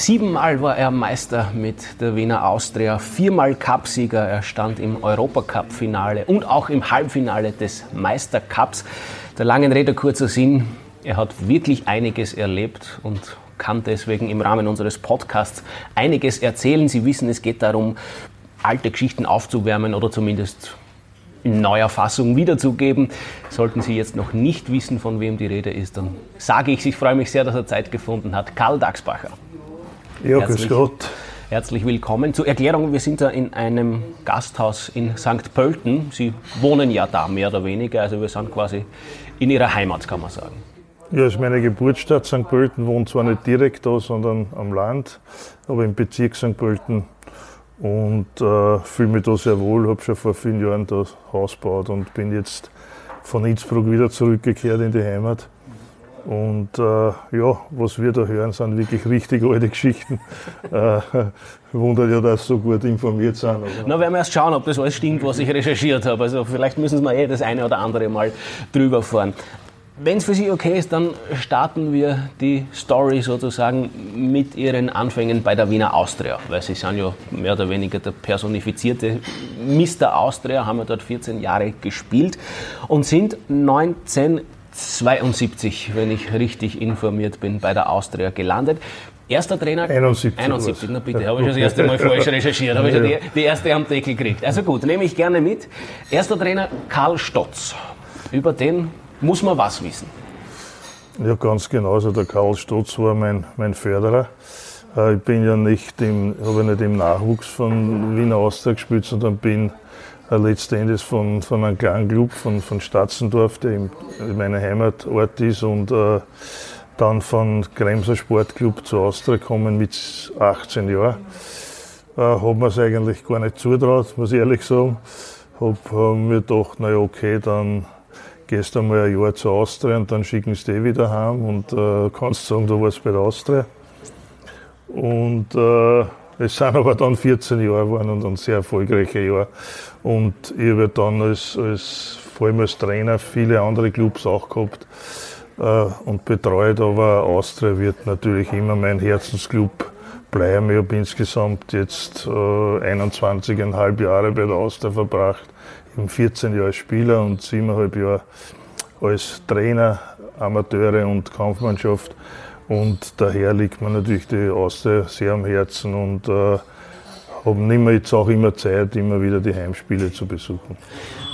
Siebenmal war er Meister mit der Wiener Austria, viermal Cupsieger. Er stand im Europacup-Finale und auch im Halbfinale des Meistercups. Der langen Rede kurzer Sinn, er hat wirklich einiges erlebt und kann deswegen im Rahmen unseres Podcasts einiges erzählen. Sie wissen, es geht darum, alte Geschichten aufzuwärmen oder zumindest in neuer Fassung wiederzugeben. Sollten Sie jetzt noch nicht wissen, von wem die Rede ist, dann sage ich, ich freue mich sehr, dass er Zeit gefunden hat. Karl Dagsbacher. Ja, grüß Gott. Herzlich willkommen. Zur Erklärung, wir sind da in einem Gasthaus in St. Pölten. Sie wohnen ja da mehr oder weniger, also wir sind quasi in Ihrer Heimat, kann man sagen. Ja, ist meine Geburtsstadt. St. Pölten wohnt zwar nicht direkt da, sondern am Land, aber im Bezirk St. Pölten. Und äh, fühle mich da sehr wohl, habe schon vor vielen Jahren das Haus gebaut und bin jetzt von Innsbruck wieder zurückgekehrt in die Heimat. Und äh, ja, was wir da hören, sind wirklich richtig alte Geschichten. äh, wundert ja, dass Sie so gut informiert sind. Na, werden wir erst schauen, ob das alles stimmt, was ich recherchiert habe. Also vielleicht müssen wir eh das eine oder andere mal drüber fahren. Wenn es für Sie okay ist, dann starten wir die Story sozusagen mit Ihren Anfängen bei der Wiener Austria, weil Sie sind ja mehr oder weniger der personifizierte Mr. Austria, haben ja dort 14 Jahre gespielt und sind 19 72, wenn ich richtig informiert bin, bei der Austria gelandet. Erster Trainer? 71. 71, na bitte, habe ich das erste Mal falsch recherchiert, habe ich die, die erste am Deckel gekriegt. Also gut, nehme ich gerne mit. Erster Trainer Karl Stotz. Über den muss man was wissen. Ja, ganz genau. Also der Karl Stotz war mein, mein Förderer. Äh, ich bin ja nicht im, habe nicht im Nachwuchs von Wiener Austria gespielt, sondern bin äh, letztendlich von, von einem kleinen Club von, von Statzendorf, der in meiner Heimatort ist, und äh, dann von Kremser Sportclub zu Austria gekommen mit 18 Jahren. Äh, habe mir es eigentlich gar nicht zutraut, muss ich ehrlich sagen. Habe hab mir gedacht, naja, okay, dann gehst du einmal ein Jahr zu Austria und dann schicken sie dich wieder heim und äh, kannst sagen, du warst bei der Austria. Und äh, es sind aber dann 14 Jahre geworden und ein sehr erfolgreiche Jahr. Und ich habe dann als, als, vor allem als Trainer viele andere Clubs auch gehabt äh, und betreut, aber Austria wird natürlich immer mein Herzensclub bleiben. Ich habe insgesamt jetzt äh, 21,5 Jahre bei der Austria verbracht, eben 14 Jahre als Spieler und 7,5 Jahre als Trainer, Amateure und Kampfmannschaft. Und daher liegt mir natürlich die Austria sehr am Herzen und äh, habe immer jetzt auch immer Zeit, immer wieder die Heimspiele zu besuchen.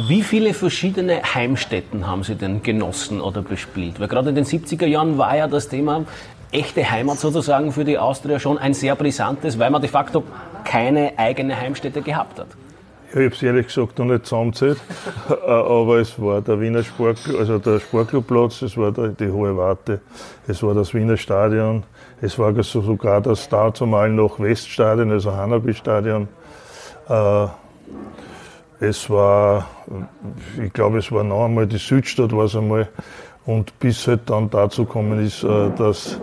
Wie viele verschiedene Heimstätten haben Sie denn genossen oder bespielt? Weil gerade in den 70er Jahren war ja das Thema echte Heimat sozusagen für die Austria schon ein sehr brisantes, weil man de facto keine eigene Heimstätte gehabt hat. Ich habe es ehrlich gesagt noch nicht zusammengezählt, äh, aber es war der Wiener Sport, also der Sportclubplatz, es war die Hohe Warte, es war das Wiener Stadion, es war sogar das dazumal noch Weststadion, also Hanabi-Stadion. Äh, es war, ich glaube, es war noch einmal die Südstadt, war einmal. Und bis halt dann dazu gekommen ist, äh, dass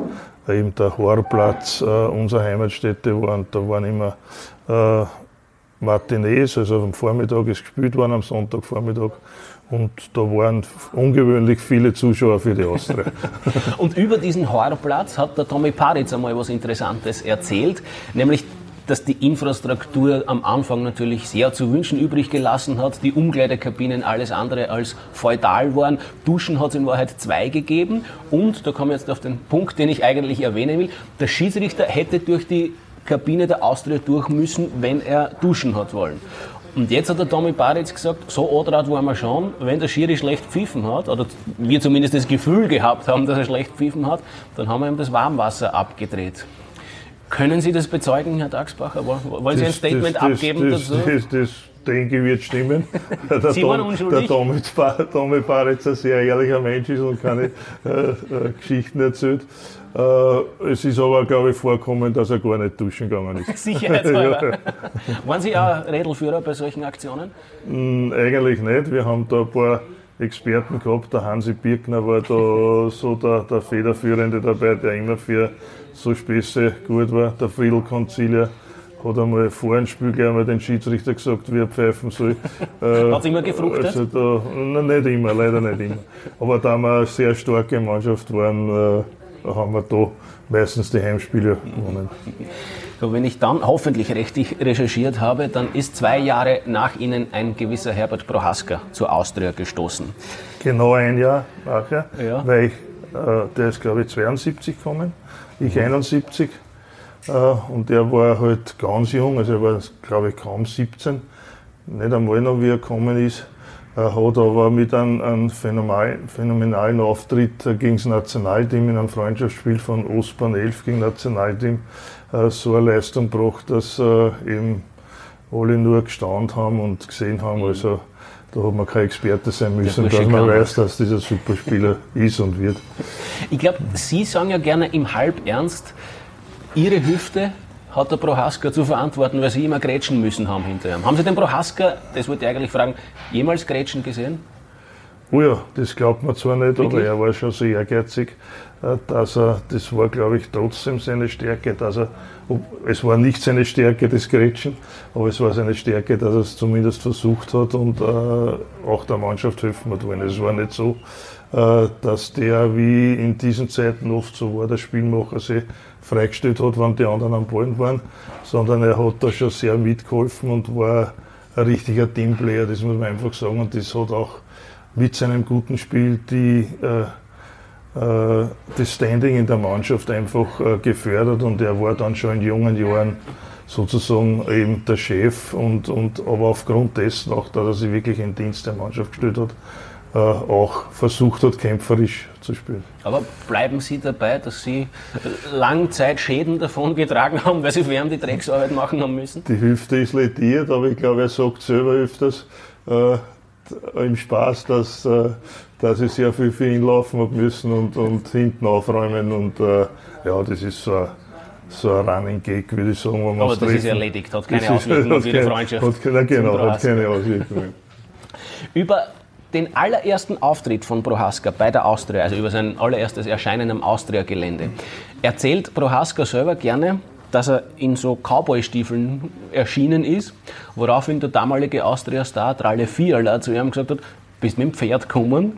eben der Horplatz unsere Heimatstätte war und da waren immer Martinez, also am Vormittag ist gespielt worden, am Sonntagvormittag. Und da waren ungewöhnlich viele Zuschauer für die Austria. und über diesen Horrorplatz hat der Tommy Paritz einmal was Interessantes erzählt, nämlich dass die Infrastruktur am Anfang natürlich sehr zu wünschen übrig gelassen hat, die Umkleidekabinen alles andere als feudal waren, Duschen hat es in Wahrheit zwei gegeben und, da komme ich jetzt auf den Punkt, den ich eigentlich erwähnen will, der Schiedsrichter hätte durch die Kabine der Austria durch müssen, wenn er duschen hat wollen. Und jetzt hat der Tommy Baritz gesagt, so Odrat waren wir schon, wenn der Schiri schlecht pfiffen hat, oder wir zumindest das Gefühl gehabt haben, dass er schlecht pfiffen hat, dann haben wir ihm das Warmwasser abgedreht. Können Sie das bezeugen, Herr Dagsbacher? Wollen Sie ein Statement das, abgeben das, dazu? Das, das, denke ich, wird stimmen. Der Sie waren unschuldig? Der Tommy Baritz ein sehr ehrlicher Mensch ist und keine äh, äh, Geschichten erzählt. Äh, es ist aber, glaube ich, vorkommen, dass er gar nicht duschen gegangen ist. Sicherheitshalber. ja. Waren Sie auch Rädelführer bei solchen Aktionen? Mm, eigentlich nicht. Wir haben da ein paar Experten gehabt. Der Hansi Birkner war da so der, der Federführende dabei, der immer für so Späße gut war. Der Friedel Konzilier hat einmal vor dem Spiel gleich einmal den Schiedsrichter gesagt, wie er pfeifen soll. Hat es immer gefruchtet? Also da, na, nicht immer, leider nicht immer. Aber da wir eine sehr starke Mannschaft waren, äh, haben wir da meistens die Heimspiele gewonnen. So, wenn ich dann hoffentlich richtig recherchiert habe, dann ist zwei Jahre nach Ihnen ein gewisser Herbert Prohaska zur Austria gestoßen. Genau ein Jahr nachher, ja. weil ich, äh, der ist glaube ich 72 gekommen, ich mhm. 71 äh, und der war halt ganz jung, also er war glaube ich kaum 17, nicht einmal noch wie er gekommen ist. Er hat aber mit einem, einem phänomenalen Auftritt gegen das Nationalteam in einem Freundschaftsspiel von Ostbahn 11 gegen Nationalteam äh, so eine Leistung gebracht, dass äh, eben alle nur gestaunt haben und gesehen haben. Mhm. Also da hat man kein Experte sein müssen, dass man weiß, dass dieser Superspieler ist und wird. Ich glaube, Sie sagen ja gerne im Halbernst, Ihre Hüfte hat der Prohaska zu verantworten, weil Sie immer grätschen müssen haben hinterher. Haben Sie den Prohaska, das wollte ich eigentlich fragen, jemals grätschen gesehen? Oh ja, das glaubt man zwar nicht, Wirklich? aber er war schon so ehrgeizig, äh, dass er, das war glaube ich trotzdem seine Stärke, dass er, es war nicht seine Stärke, das Grätschen, aber es war seine Stärke, dass er es zumindest versucht hat und äh, auch der Mannschaft helfen hat wollen. Es war nicht so, äh, dass der, wie in diesen Zeiten oft so war, der Spielmacher sich freigestellt hat, wenn die anderen am Ballen waren, sondern er hat da schon sehr mitgeholfen und war ein richtiger Teamplayer, das muss man einfach sagen. Und das hat auch mit seinem guten Spiel die, äh, äh, das Standing in der Mannschaft einfach äh, gefördert und er war dann schon in jungen Jahren sozusagen eben der Chef und, und aber aufgrund dessen auch, dass er sich wirklich in Dienst der Mannschaft gestellt hat, auch versucht hat, kämpferisch zu spielen. Aber bleiben Sie dabei, dass Sie Langzeitschäden davon getragen haben, weil Sie für ihn die Drecksarbeit machen haben müssen? Die Hüfte ist lediert, aber ich glaube, er sagt selber öfters äh, im Spaß, dass, äh, dass ich sehr viel für ihn laufen habe müssen und, und hinten aufräumen und äh, ja, das ist so ein so ein Running Gag, würde ich sagen. Aber das treffen. ist erledigt, hat keine Auswirkungen auf Ihre Freundschaft. Hat, genau, hat keine Auswirkungen. Über den allerersten Auftritt von Prohaska bei der Austria, also über sein allererstes Erscheinen am Austria-Gelände, erzählt Prohaska selber gerne, dass er in so Cowboy-Stiefeln erschienen ist, woraufhin der damalige Austria-Star Tralle Fiala zu ihm gesagt hat, bist mit dem Pferd gekommen.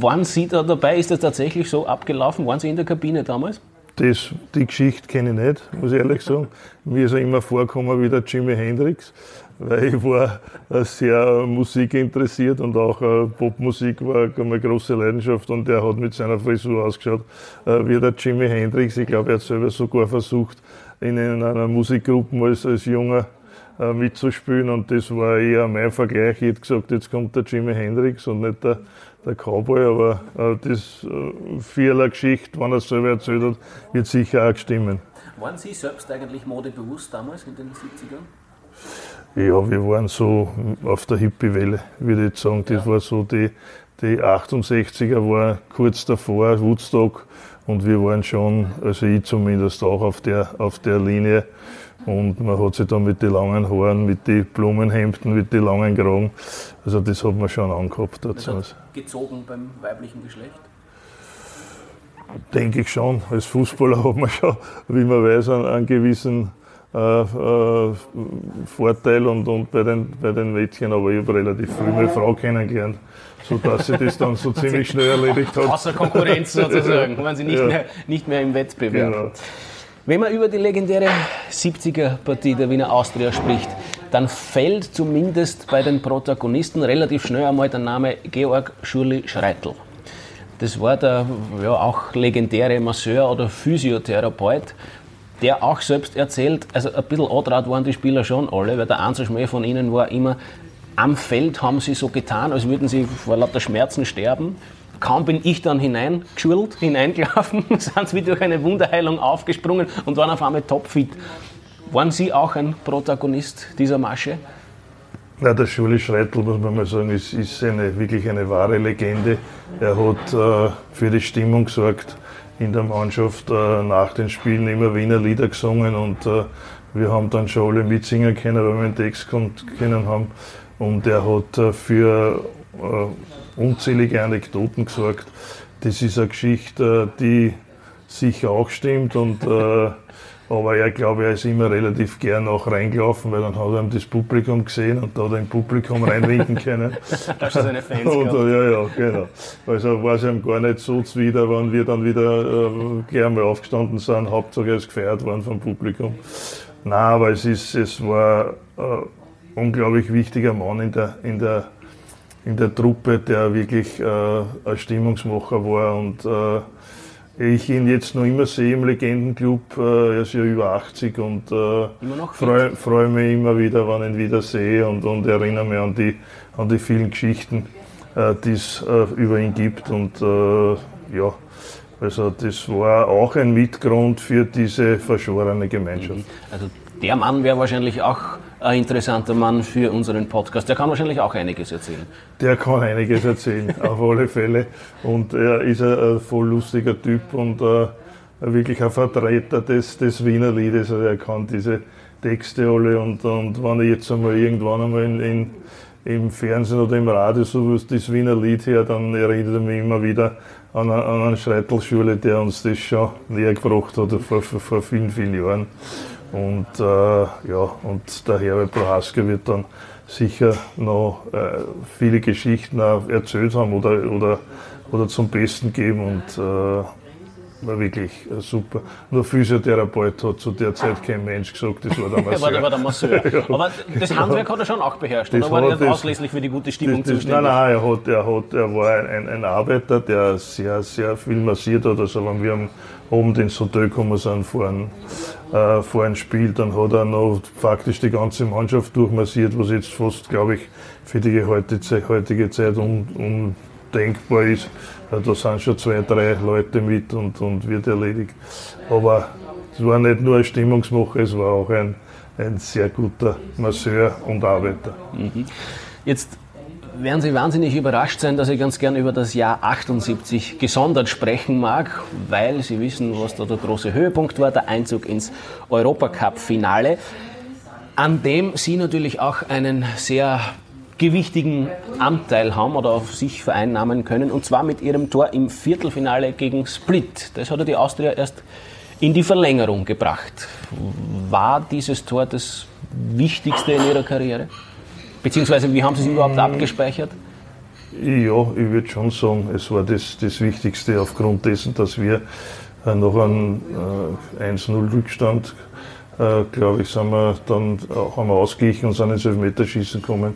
Waren Sie da dabei? Ist das tatsächlich so abgelaufen? Waren Sie in der Kabine damals? Das, die Geschichte kenne ich nicht, muss ich ehrlich sagen. Mir ist er immer vorgekommen wie der Jimi Hendrix, weil ich war sehr musikinteressiert und auch äh, Popmusik war eine große Leidenschaft und er hat mit seiner Frisur ausgeschaut äh, wie der Jimi Hendrix. Ich glaube, er hat selber sogar versucht, in einer Musikgruppe als, als junger äh, mitzuspielen und das war eher mein Vergleich. Ich hätte gesagt, jetzt kommt der Jimi Hendrix und nicht der der Cowboy, aber äh, das äh, Vierler Geschichte, wenn er es selber erzählt hat, wird sicher auch stimmen. Waren Sie selbst eigentlich modebewusst damals in den 70ern? Ja, wir waren so auf der Hippie-Welle, würde ich sagen. Das ja. war so die, die 68er war kurz davor, Woodstock, und wir waren schon, also ich zumindest auch auf der, auf der Linie. Und man hat sich dann mit den langen Haaren, mit den Blumenhemden, mit den langen Kragen, also das hat man schon angehabt. Dazu. Gezogen beim weiblichen Geschlecht? Denke ich schon. Als Fußballer hat man schon, wie man weiß, einen, einen gewissen äh, äh, Vorteil und, und bei, den, bei den Mädchen, aber ich habe relativ früh meine Frau kennengelernt, sodass sie das dann so ziemlich schnell erledigt hat. Außer Konkurrenz sozusagen, waren sie nicht, ja. mehr, nicht mehr im Wettbewerb. Genau. Wenn man über die legendäre 70er-Partie der Wiener Austria spricht, dann fällt zumindest bei den Protagonisten relativ schnell einmal der Name Georg Schurli-Schreitl. Das war der ja, auch legendäre Masseur oder Physiotherapeut, der auch selbst erzählt, also ein bisschen antraut waren die Spieler schon alle, weil der Einzelschmäh von ihnen war immer, am Feld haben sie so getan, als würden sie vor lauter Schmerzen sterben Kaum bin ich dann hineingeschwirrt, hineingelaufen, sind sie wie durch eine Wunderheilung aufgesprungen und waren auf einmal topfit. Waren Sie auch ein Protagonist dieser Masche? Ja, der Schuli Schreitl, muss man mal sagen, ist, ist eine, wirklich eine wahre Legende. Er hat äh, für die Stimmung gesorgt in der Mannschaft, äh, nach den Spielen immer Wiener Lieder gesungen und äh, wir haben dann schon alle mitsingen können, weil wir den Text kennen haben. Und er hat äh, für äh, unzählige Anekdoten gesorgt. Das ist eine Geschichte, die sicher auch stimmt und äh, Aber er, glaube er ist immer relativ gern auch reingelaufen, weil dann hat er das Publikum gesehen und da hat er im Publikum reinwinken können. Hast du seine Fans und, gehabt? Ja, ja, genau. Also war es ihm gar nicht so zuwider, wenn wir dann wieder äh, gleich einmal aufgestanden sind, Hauptsache ist gefeiert worden vom Publikum. Nein, aber es, ist, es war ein unglaublich wichtiger Mann in der, in der, in der Truppe, der wirklich äh, ein Stimmungsmacher war und äh, ich ihn jetzt noch immer sehe im Legendenclub. Äh, er ist ja über 80 und äh, freue freu mich immer wieder, wenn ich ihn wieder sehe und, und erinnere mich an die, an die vielen Geschichten, äh, die es über ihn gibt. Und ja, also das war auch ein Mitgrund für diese verschworene Gemeinschaft. Also der Mann wäre wahrscheinlich auch ein interessanter Mann für unseren Podcast. Der kann wahrscheinlich auch einiges erzählen. Der kann einiges erzählen, auf alle Fälle. Und er ist ein, voll lustiger Typ und äh, wirklich ein Vertreter des, des Wiener Liedes. Also er kann diese Texte alle und, und wenn ich jetzt einmal irgendwann einmal in, in, im Fernsehen oder im Radio so das Wiener Lied her, dann erinnert er mich immer wieder an, an eine Schreitelschule, der uns das schon näher gebracht hat vor, vor, vor vielen, vielen Jahren. Und äh, ja, und der Herbert Prohaska wird dann sicher noch äh, viele Geschichten erzählt haben oder, oder, oder zum Besten geben und äh, war wirklich äh, super. Nur Physiotherapeut hat zu der Zeit kein Mensch gesagt, das war der Masseur. war, der, war der Masseur. ja, Aber das Handwerk hat er schon auch beherrscht, das oder war er nicht ausschließlich für die gute Stimmung das, das, zuständig? Nein, nein, er, hat, er, hat, er war ein, ein Arbeiter, der sehr, sehr viel massiert hat. Also wenn wir am Abend ins Hotel gekommen sind einem, äh, vor einem Spiel, dann hat er noch faktisch die ganze Mannschaft durchmassiert, was jetzt fast, glaube ich, für die heutige Zeit un, undenkbar ist. Da sind schon zwei, drei Leute mit und, und wird erledigt. Aber es war nicht nur ein Stimmungsmacher, es war auch ein, ein sehr guter Masseur und Arbeiter. Mhm. Jetzt werden Sie wahnsinnig überrascht sein, dass ich ganz gern über das Jahr 78 gesondert sprechen mag, weil Sie wissen, was da der große Höhepunkt war, der Einzug ins Europacup-Finale, an dem Sie natürlich auch einen sehr gewichtigen Anteil haben oder auf sich vereinnahmen können, und zwar mit ihrem Tor im Viertelfinale gegen Split. Das hat er die Austria erst in die Verlängerung gebracht. War dieses Tor das Wichtigste in Ihrer Karriere? Beziehungsweise, wie haben Sie es überhaupt mm. abgespeichert? Ja, ich würde schon sagen, es war das, das Wichtigste aufgrund dessen, dass wir äh, noch einen äh, 1-0-Rückstand, äh, glaube ich, sind wir dann äh, haben wir ausgeglichen und sind ins Elfmeterschießen gekommen.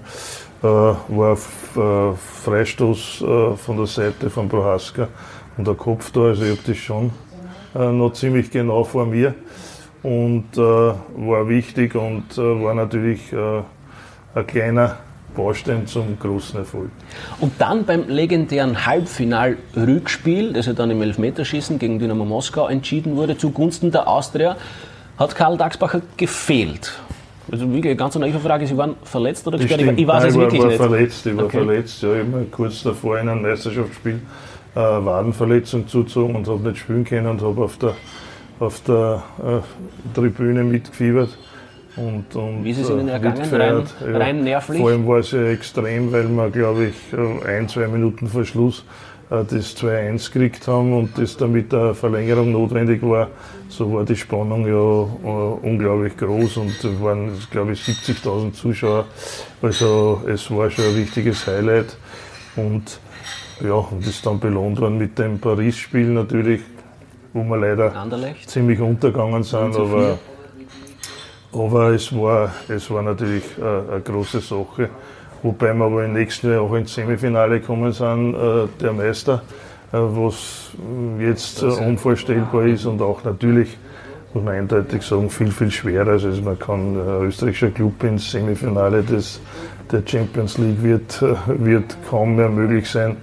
Äh, war äh, Freistoß von der Seite von Prohaska und der Kopf da, also ich habe das schon noch ziemlich genau vor mir und war wichtig und war natürlich ein kleiner Baustein zum großen Erfolg. Und dann beim legendären Halbfinal-Rückspiel, das ja dann im Elfmeterschießen gegen Dynamo Moskau entschieden wurde, zugunsten der Austria, hat Karl Dagsbacher gefehlt. Also wirklich eine ganz naive Frage, Sie waren verletzt oder gesperrt? Ich, weiß Nein, es wirklich war nicht. Verletzt, ich war okay. verletzt, ja, immer kurz davor in einem Meisterschaftsspiel äh, Wadenverletzung zuzogen und habe nicht spielen können und habe auf der, auf der äh, Tribüne mitgefiebert. Und, und, Wie ist es Ihnen äh, ergangen, rein, ja. rein nervlich? Vor allem war es ja extrem, weil wir, glaube ich, äh, ein, zwei Minuten vor Schluss äh, das 2-1 gekriegt haben und das dann mit der Verlängerung notwendig war. So war die Spannung ja unglaublich groß und es waren, glaube ich, 70.000 Zuschauer. Also es war schon ein wichtiges Highlight. Und ja, und ist dann belohnt worden mit dem Paris-Spiel natürlich, wo wir leider Anderlecht. ziemlich untergegangen sind. Aber aber es war, es war natürlich äh, eine große Sache. Wobei wir aber im nächsten Jahr auch ins Semifinale gekommen sind, äh, der Meister, äh, was jetzt unvorstellbar ist und auch natürlich, muss man eindeutig sagen, viel, viel schwerer. Also man kann ein österreichischer Club ins Semifinale des der Champions League wird, äh, wird kaum mehr möglich sein, mhm.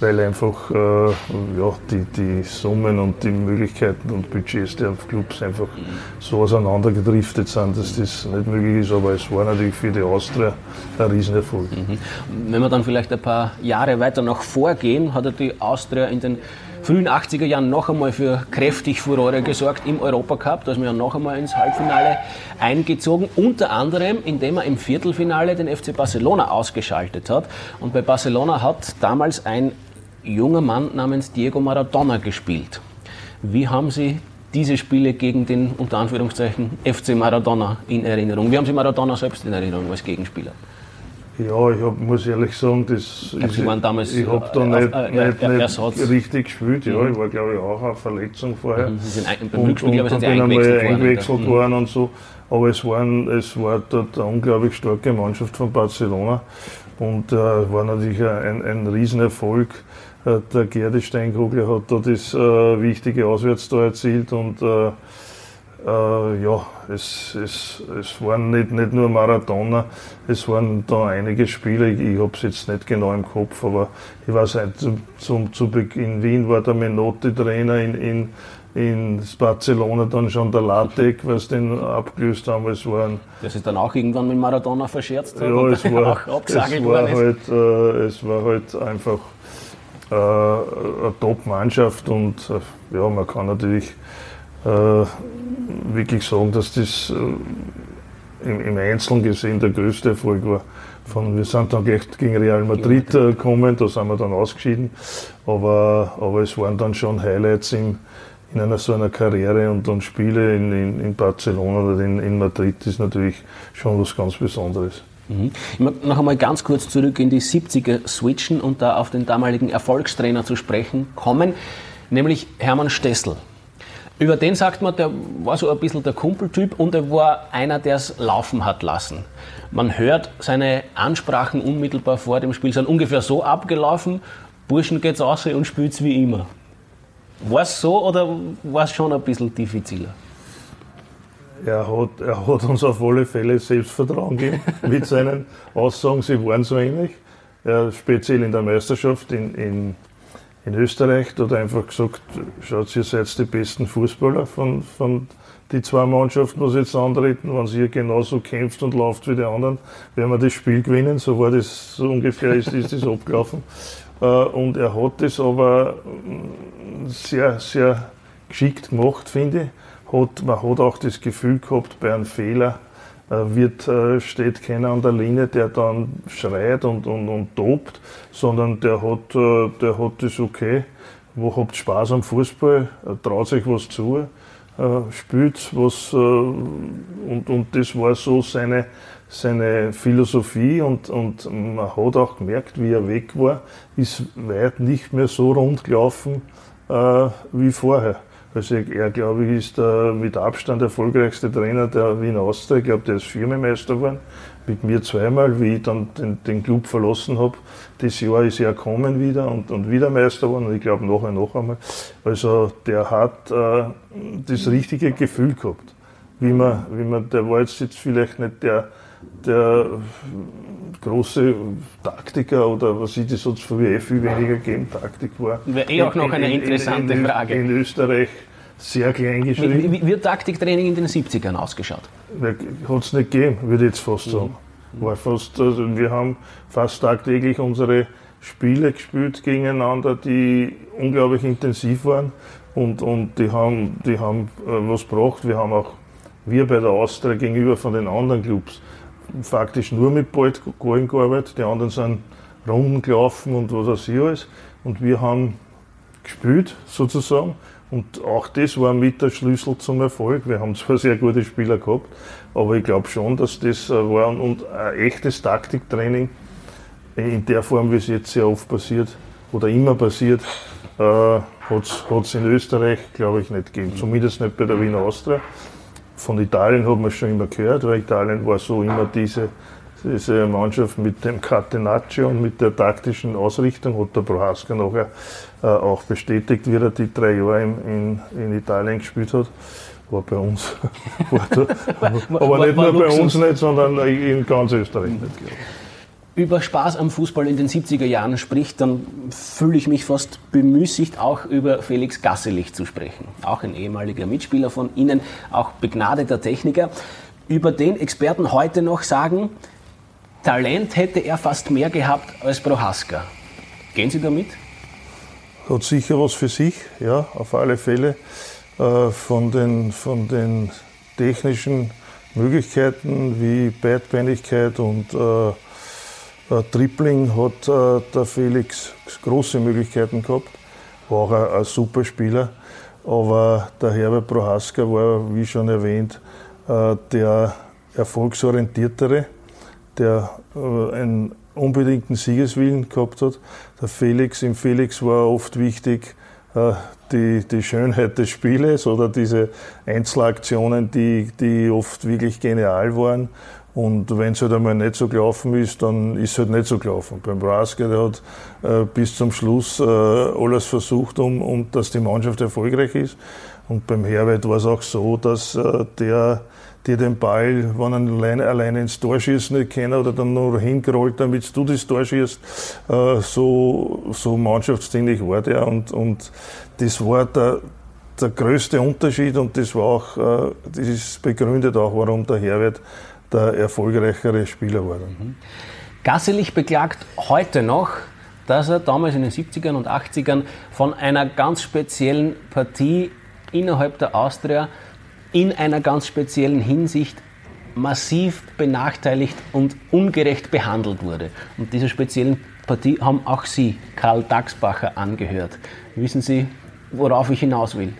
weil einfach äh, ja, die, die Summen und die Möglichkeiten und Budgets der Clubs einfach so auseinandergedriftet sind, dass das nicht möglich ist. Aber es war natürlich für die Austria ein Riesenerfolg. Mhm. Wenn wir dann vielleicht ein paar Jahre weiter noch vorgehen, hat er die Austria in den frühen 80er Jahren noch einmal für kräftig Furore gesorgt im Europacup. Da ist man ja noch einmal ins Halbfinale eingezogen. Unter anderem, indem er im Viertelfinale den FC Barcelona ausgeschaltet hat. Und bei Barcelona hat damals ein junger Mann namens Diego Maradona gespielt. Wie haben Sie diese Spiele gegen den unter Anführungszeichen FC Maradona in Erinnerung? Wie haben Sie Maradona selbst in Erinnerung als Gegenspieler? Ja, ich hab, muss ehrlich sagen, das ich, ich, damals ich habe da nicht, äh, nicht, nicht, nicht richtig gespielt. Ja, mhm. ich war glaube ich auch eine Verletzung vorher. Mhm. Sie sind ein, beim und, und, und bin einmal eingewechselt worden, und so. Aber es, waren, es war dort eine unglaublich starke Mannschaft von Barcelona und äh, war natürlich ein, ein Riesenerfolg. Äh, der Gerde Steinkogler hat da das äh, wichtige Auswärtstor erzielt und äh, äh, ja, es, es, es waren nicht, nicht nur Maradona, es waren da einige Spieler, ich, ich habe es jetzt nicht genau im Kopf, aber ich weiß nicht, zum, zum, zu Beginn Wien war der Menotti-Trainer in, in, in Barcelona dann schon der Latek, was den abgelöst haben. Es waren, das ist dann auch irgendwann mit Maradona verscherzt ja, es war, es war halt, äh, es war halt einfach äh, eine Top-Mannschaft und äh, ja, man kann natürlich äh, wirklich sagen, dass das äh, im, Einzelnen gesehen der größte Erfolg war. Von, wir sind dann gleich gegen Real Madrid äh, gekommen, da sind wir dann ausgeschieden, aber, aber es waren dann schon Highlights im, in einer so einer Karriere und dann Spiele in, in, in Barcelona oder in, in Madrid ist natürlich schon was ganz Besonderes. Mhm. Ich möchte noch einmal ganz kurz zurück in die 70er switchen und da auf den damaligen Erfolgstrainer zu sprechen kommen, nämlich Hermann Stessel. Über den sagt man, der war so ein bisschen der Kumpeltyp und er war einer, der es laufen hat lassen. Man hört seine Ansprachen unmittelbar vor dem Spiel sind ungefähr so abgelaufen, Burschen geht's aus und spielt's wie immer. War es so oder war es schon ein bisschen diffiziler? Er hat, er hat uns auf alle Fälle Selbstvertrauen gegeben mit seinen Aussagen, sie waren so ähnlich. Ja, speziell in der Meisterschaft in, in in Österreich hat einfach gesagt, schaut, ihr seid die besten Fußballer von, von die zwei Mannschaften, was jetzt antreten, wenn ihr genauso kämpft und lauft wie die anderen, werden wir das Spiel gewinnen. So war das, so ungefähr ist, ist das abgelaufen. Äh, und er hat das aber mm, sehr, sehr geschickt gemacht, finde ich. Hat, man hat auch das Gefühl gehabt, bei einem Fehler wird, äh, steht keiner an der Linie, der dann schreit und, und, und tobt, sondern der hat, äh, der hat das okay, wo habt Spaß am Fußball, traut sich was zu, spielt was und, und das war so seine, seine Philosophie und, und man hat auch gemerkt, wie er weg war, ist weit nicht mehr so rund gelaufen äh, wie vorher. Also er, glaube ich, ist der mit Abstand erfolgreichste Trainer der Wiener Austria. Ich glaube, der ist Firmenmeister geworden. Mit mir zweimal, wie ich dann den, den Club verlassen habe. Das Jahr ist er kommen wieder und, und wieder Meister geworden und ich glaube nachher noch einmal. Also der hat äh, das richtige Gefühl gehabt. Wie man, wie man, der war jetzt, jetzt vielleicht nicht der, der große Taktiker oder was ich das sonst von eh viel weniger gegeben, Taktik war. Wäre eh auch noch eine interessante in, in, Frage. In Österreich sehr klein geschrieben. Wie, wie, wie hat Taktiktraining in den 70ern ausgeschaut? Hat es nicht gegeben, würde ich jetzt fast mhm. sagen. War fast, also wir haben fast tagtäglich unsere Spiele gespielt gegeneinander, die unglaublich intensiv waren und, und die haben, die haben äh, was gebracht. Wir haben auch, wir bei der Austria gegenüber von den anderen Clubs, faktisch nur mit Ballen gearbeitet. Die anderen sind Runden gelaufen und was weiß ich alles. Und wir haben gespielt sozusagen. Und auch das war mit der Schlüssel zum Erfolg. Wir haben zwar sehr gute Spieler gehabt, aber ich glaube schon, dass das äh, war und ein echtes Taktiktraining in der Form, wie es jetzt sehr oft passiert oder immer passiert, äh, hat es in Österreich, glaube ich, nicht gegeben. Zumindest nicht bei der Wiener Austria. Von Italien hat man schon immer gehört, weil Italien war so immer diese, diese Mannschaft mit dem Catenaccio und mit der taktischen Ausrichtung, hat der Prohaska nachher äh, auch bestätigt, wie er die drei Jahre in, in, in Italien gespielt hat. War bei uns. aber, nicht nur bei uns nicht, sondern in ganz Österreich nicht, über Spaß am Fußball in den 70er Jahren spricht, dann fühle ich mich fast bemüßigt, auch über Felix Gasselich zu sprechen. Auch ein ehemaliger Mitspieler von Ihnen, auch begnadeter Techniker, über den Experten heute noch sagen, Talent hätte er fast mehr gehabt als Prohaska. Gehen Sie damit? Hat sicher was für sich, ja, auf alle Fälle. Äh, von, den, von den technischen Möglichkeiten wie Beidbeinigkeit und äh, Tripling hat äh, der Felix große Möglichkeiten gehabt, war auch ein, ein super Spieler. aber der Herbert Prohaska war, wie schon erwähnt, äh, der erfolgsorientiertere, der äh, einen unbedingten Siegeswillen gehabt hat. Der Felix, im Felix war oft wichtig, äh, die, die Schönheit des Spieles oder diese Einzelaktionen, die, die oft wirklich genial waren. Und wenn es halt einmal nicht so gelaufen ist, dann ist es halt nicht so gelaufen. Beim Braske, der hat äh, bis zum Schluss äh, alles versucht, um, um dass die Mannschaft erfolgreich ist. Und beim Herbert war es auch so, dass äh, der dir den Ball, wenn er alleine, alleine ins Tor schießen nicht kann oder dann noch hingerollt, damit du das Tor schießt, äh, so, so mannschaftsdienlich war der. Und, und das war der, der größte Unterschied und das war auch, äh, das ist begründet auch, warum der Herbert der erfolgreichere Spieler war. Mhm. Gasselich beklagt heute noch, dass er damals in den 70ern und 80ern von einer ganz speziellen Partie innerhalb der Austria in einer ganz speziellen Hinsicht massiv benachteiligt und ungerecht behandelt wurde. Und dieser speziellen Partie haben auch Sie, Karl Daxbacher, angehört. Wissen Sie, worauf ich hinaus will?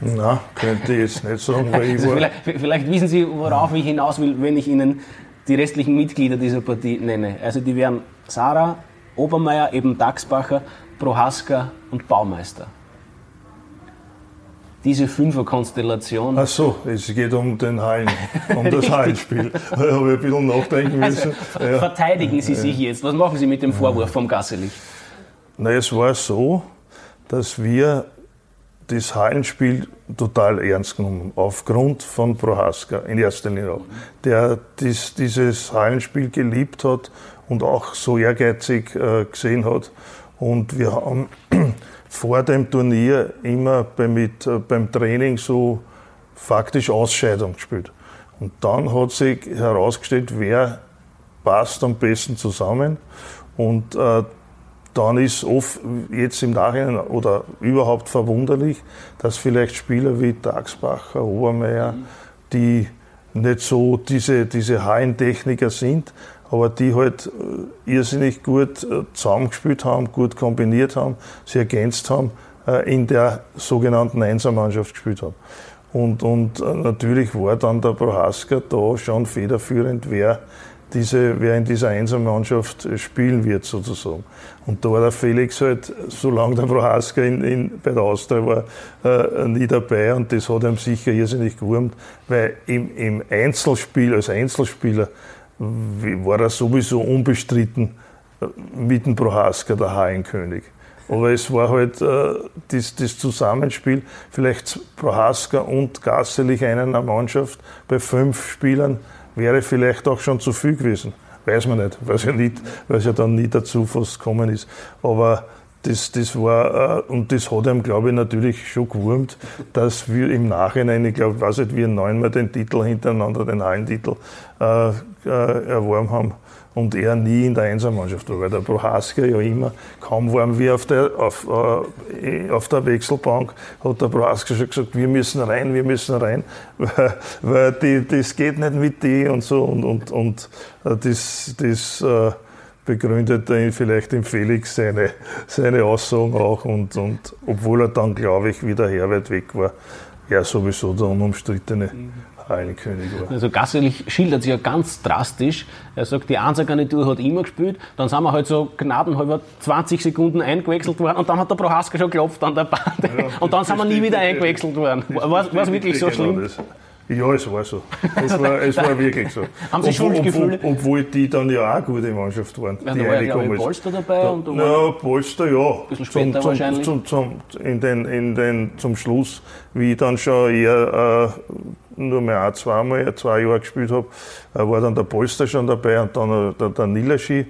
Na, könnte ich jetzt nicht sagen, weil ich also vielleicht, vielleicht, wissen Sie, worauf ich hinaus will, wenn ich Ihnen die restlichen Mitglieder dieser Partie nenne. Also die wären Sarah, Obermeier, eben Daxbacher, Prohaska und Baumeister. Diese Fünferkonstellation. Ach so, es geht um den Hallen, um das Hallenspiel. Da habe ich ein bisschen nachdenken also, müssen. Also, ja. Verteidigen Sie sich jetzt. Was machen Sie mit dem Vorwurf vom Gasselich? Na, es war so, dass wir das Hallenspiel total ernst genommen, aufgrund von Prohaska in erster Linie auch, der dies, dieses Hallenspiel geliebt hat und auch so ehrgeizig äh, gesehen hat. Und wir haben vor dem Turnier immer bei, mit, äh, beim Training so faktisch Ausscheidung gespielt. Und dann hat sich herausgestellt, wer passt am besten zusammen. Und äh, dann ist oft jetzt im Nachhinein oder überhaupt verwunderlich, dass vielleicht Spieler wie Tagsbacher, Obermeier, mhm. die nicht so diese, diese Hallentechniker sind, aber die halt äh, irrsinnig gut äh, zusammengespielt haben, gut kombiniert haben, sie ergänzt haben, äh, in der sogenannten Einsermannschaft gespielt haben. Und, und natürlich war dann der Prohaska da schon federführend, wer diese, wer in dieser Einsermannschaft spielen wird, sozusagen. Und da war der Felix halt, solange der Prohaska in, in, bei der Austria war, äh, nie dabei und das hat ihm sicher irrsinnig gewurmt, weil im, im Einzelspiel, als Einzelspieler, war er sowieso unbestritten äh, mit dem Prohaska der Hallenkönig. Aber es war halt äh, das, das, Zusammenspiel, vielleicht Prohaska und Gasselich in einer Mannschaft bei fünf Spielern, wäre vielleicht auch schon zu viel gewesen. Weiß man nicht, weil es ja, es ja dann nie dazu fast gekommen ist. Aber das, das war, äh, und das hat ihm, glaube ich, natürlich schon gewurmt, dass wir im Nachhinein, ich glaube, weiß nicht, wir neunmal den Titel hintereinander, den Hallentitel, äh, äh, erworben haben und er nie in der Einsermannschaft war, weil der Prohaska ja immer, kaum waren wir auf der, auf, äh, auf der Wechselbank, hat der Prohaska schon gesagt, wir müssen rein, wir müssen rein, weil, weil die, das geht nicht mit die und so und, und, und äh, das, das äh, begründet vielleicht im Felix seine, seine Aussagen auch und, und obwohl er dann, glaube ich, wieder Herbert weg war, er sowieso der unumstrittene Hallenkönig war. Also Gasselich schildert sich ja ganz drastisch. Er sagt, die Einsergarnitur hat immer gespielt, dann sind wir halt so gnadenhalber 20 Sekunden eingewechselt worden und dann hat der Prohaska schon geklopft an der Bande ja, und dann sind wir nie wieder eingewechselt worden. War es wirklich so schlimm? Das. Ja, es war so. Es war, es war wirklich so. Haben Sie Schuldgefühle? Obwohl, obwohl die dann ja auch eine gute Mannschaft waren. Ja, die da war ja, ich, Polster dabei? Da, und na, Polster ja. Ein bisschen später zum, wahrscheinlich. Zum, zum, in den, in den, zum Schluss, wie dann schon eher äh, nur mehr auch zweimal, zwei Jahre gespielt habe, äh, war dann der Polster schon dabei und dann der, der Nilaschi.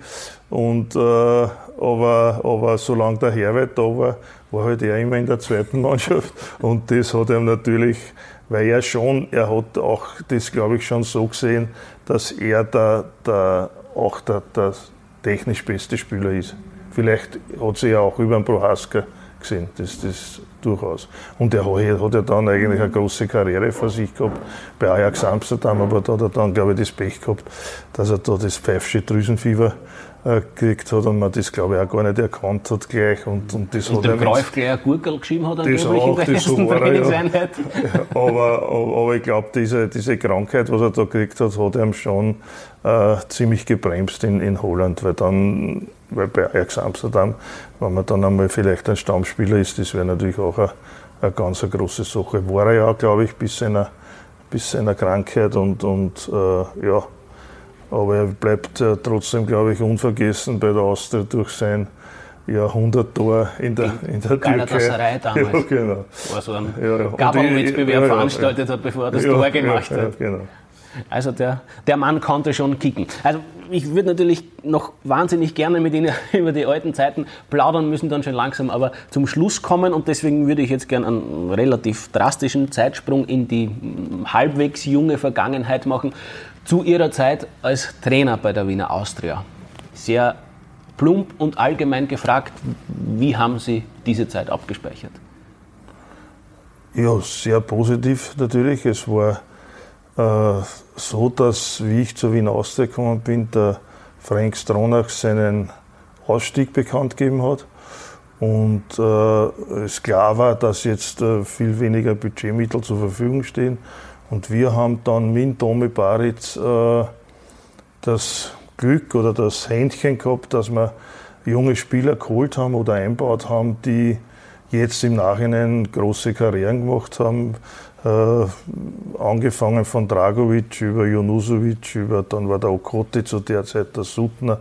Und, äh, aber, aber solange der Herbert da war, war halt er immer in der zweiten Mannschaft. Und das hat ihm natürlich weil er schon, er hat auch das, glaube ich, schon so gesehen, dass er der, der, auch der, der technisch beste Spieler ist. Vielleicht hat sie ja auch über den Prohaska gesehen, das, das durchaus. Und er hat, hat ja dann eigentlich eine große Karriere vor sich gehabt bei Ajax Amsterdam, aber da hat er dann, glaube ich, das Pech gehabt, dass er da das pfeifische Drüsenfieber äh, gekriegt hat und man das, glaube ich, auch gar nicht erkannt hat gleich. Und, und das und hat dem Greuf gleich ein Gurkel geschrieben hat das auch, das so war er, ja. aber, aber, aber ich glaube, diese, diese Krankheit, was er da gekriegt hat, hat ihm schon äh, ziemlich gebremst in, in Holland, weil dann, weil bei Ajax Amsterdam, wenn man dann einmal vielleicht ein Stammspieler ist, das wäre natürlich auch eine, eine ganz eine große Sache. War er ja, glaube ich, bis seiner, bis seiner Krankheit und, und äh, ja, aber er bleibt äh, trotzdem, glaube ich, unvergessen bei der Austria durch sein Jahrhunderttor in der, in der Türkei. damals. Ja, genau. War so ein Ja, ja. Gabelwettbewerb Und die- veranstaltet hat, bevor er das Ja, Tor ja, gemacht ja, hat. genau. Also der, der Mann konnte schon kicken. Also ich würde natürlich noch wahnsinnig gerne mit Ihnen über die alten Zeiten plaudern, müssen dann schon langsam aber zum Schluss kommen und deswegen würde ich jetzt gerne einen relativ drastischen Zeitsprung in die mm, halbwegs junge Vergangenheit machen. Zu Ihrer Zeit als Trainer bei der Wiener Austria. Sehr plump und allgemein gefragt, wie haben Sie diese Zeit abgespeichert? Ja, sehr positiv natürlich. Es war so, dass, wie ich zur Wien Austria gekommen bin, der Frank Stronach seinen Ausstieg bekannt gegeben hat. Und äh, es klar war, dass jetzt äh, viel weniger Budgetmittel zur Verfügung stehen. Und wir haben dann mit Tomi Baritz äh, das Glück oder das Händchen gehabt, dass wir junge Spieler geholt haben oder einbaut haben, die jetzt im Nachhinein große Karrieren gemacht haben. Äh, angefangen von Dragovic über Junusovic, über, dann war der Okote zu der Zeit, der Suttner,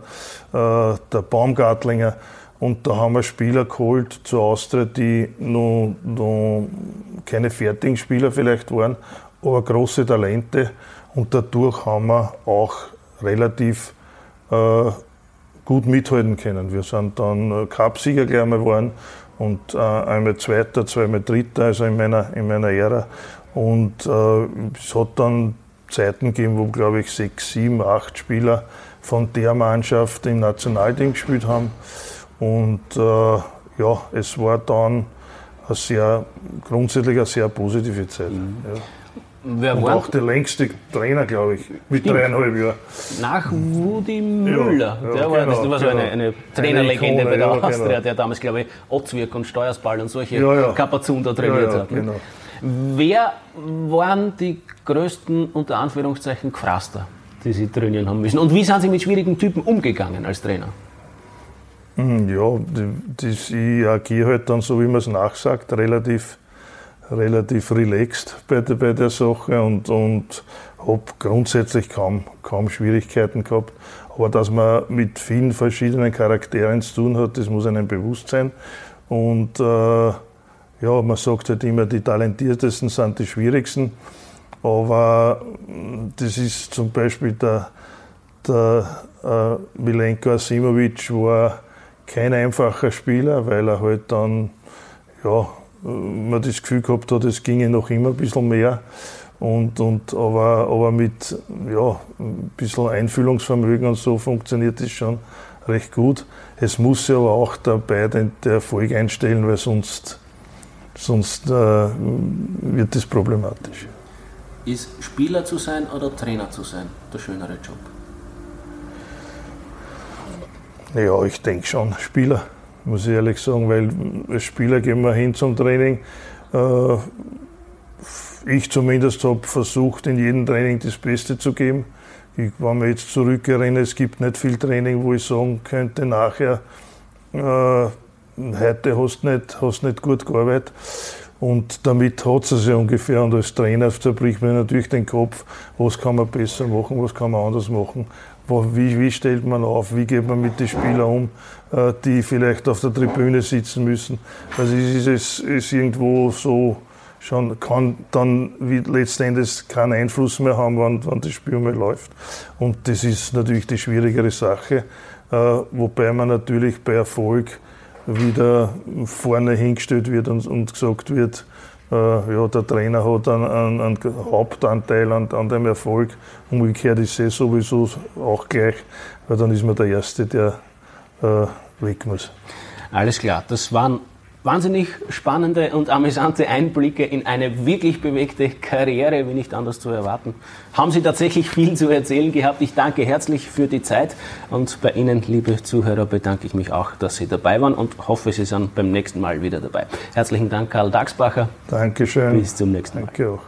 äh, der Baumgartlinger. Und da haben wir Spieler geholt zur Austria, die noch, noch keine fertigen Spieler vielleicht waren, aber große Talente. Und dadurch haben wir auch relativ äh, gut mithalten können. Wir sind dann äh, Cupsieger gleich einmal geworden und äh, einmal Zweiter, zweimal Dritter, also in meiner, in meiner Ära. Und äh, es hat dann Zeiten gegeben, wo, glaube ich, sechs, sieben, acht Spieler von der Mannschaft im Nationalteam gespielt haben. Und äh, ja, es war dann eine sehr, grundsätzlich eine sehr positive Zeit. Ja. Wer Und auch der längste Trainer, glaube ich, mit Stimmt. dreieinhalb Jahren. Nach Wudi Müller. ja, der war, das genau, war so eine, genau. eine Trainerlegende Eine bei der Ikone, ja, Austria, genau. der damals, glaube ich, Otzwirk und Steuersball und solche Ja, ja. Kapazun da trainiert Ja, ja, hat. ne? genau. Wer waren die größten, unter Anführungszeichen, Gefraster, die Sie trainieren haben müssen? Und wie sind Sie mit schwierigen Typen umgegangen als Trainer? Hm, Ja, die- das, ich agiere halt dann so, wie man es nachsagt, relativ, relativ relaxed bei, der- bei der Sache und, und habe grundsätzlich kaum, kaum Schwierigkeiten gehabt. Aber dass man mit vielen verschiedenen Charakteren zu tun hat, das muss einem bewusst sein. Und äh, ja, man sagt halt immer, die Talentiertesten sind die schwierigsten. Aber mh, das ist zum Beispiel der, der äh, Milenko Asimovic war kein einfacher Spieler, weil er halt dann, ja, man das Gefühl gehabt hat, es ginge noch immer ein bisschen mehr. Und, und, aber, aber mit ja, ein bisschen Einfühlungsvermögen und so funktioniert das schon recht gut. Es muss ja aber auch dabei den, der Erfolg einstellen, weil sonst, sonst äh, wird das problematisch. Ist Spieler zu sein oder Trainer zu sein der schönere Job? Ja, ich denke schon, Spieler, muss ich ehrlich sagen, weil als Spieler gehen wir hin zum Training. Äh, Ich zumindest habe versucht, in jedem Training das Beste zu geben. Ich, wenn wir jetzt zurückerinnern, es gibt nicht viel Training, wo ich sagen könnte, nachher, äh, heute hast du nicht, hast nicht gut gearbeitet. Und damit hat es ja ungefähr. Und als Trainer zerbricht mir natürlich den Kopf, was kann man besser machen, was kann man anders machen. Wie, wie stellt man auf, wie geht man mit den Spielern um, äh, die vielleicht auf der Tribüne sitzen müssen. Also es ist, ist irgendwo so, schon kann dann wie letztendlich keinen Einfluss mehr haben, wann, wann das Spiel mal läuft. Und das ist natürlich die schwierigere Sache, äh, wobei man natürlich bei Erfolg wieder vorne hingestellt wird und, und gesagt wird, ja, der Trainer hat einen, einen, einen Hauptanteil an, an dem Erfolg. Umgekehrt ist es sowieso auch gleich, weil dann ist man der Erste, der äh, weg muss. Alles klar, das waren wahnsinnig spannende und amüsante Einblicke in eine wirklich bewegte Karriere, wie nicht anders zu erwarten. Haben Sie tatsächlich viel zu erzählen gehabt. Ich danke herzlich für die Zeit und bei Ihnen, liebe Zuhörer, bedanke ich mich auch, dass Sie dabei waren und hoffe, Sie sind beim nächsten Mal wieder dabei. Herzlichen Dank, Karl Dagsbacher. Dankeschön. Bis zum nächsten Mal. Danke auch.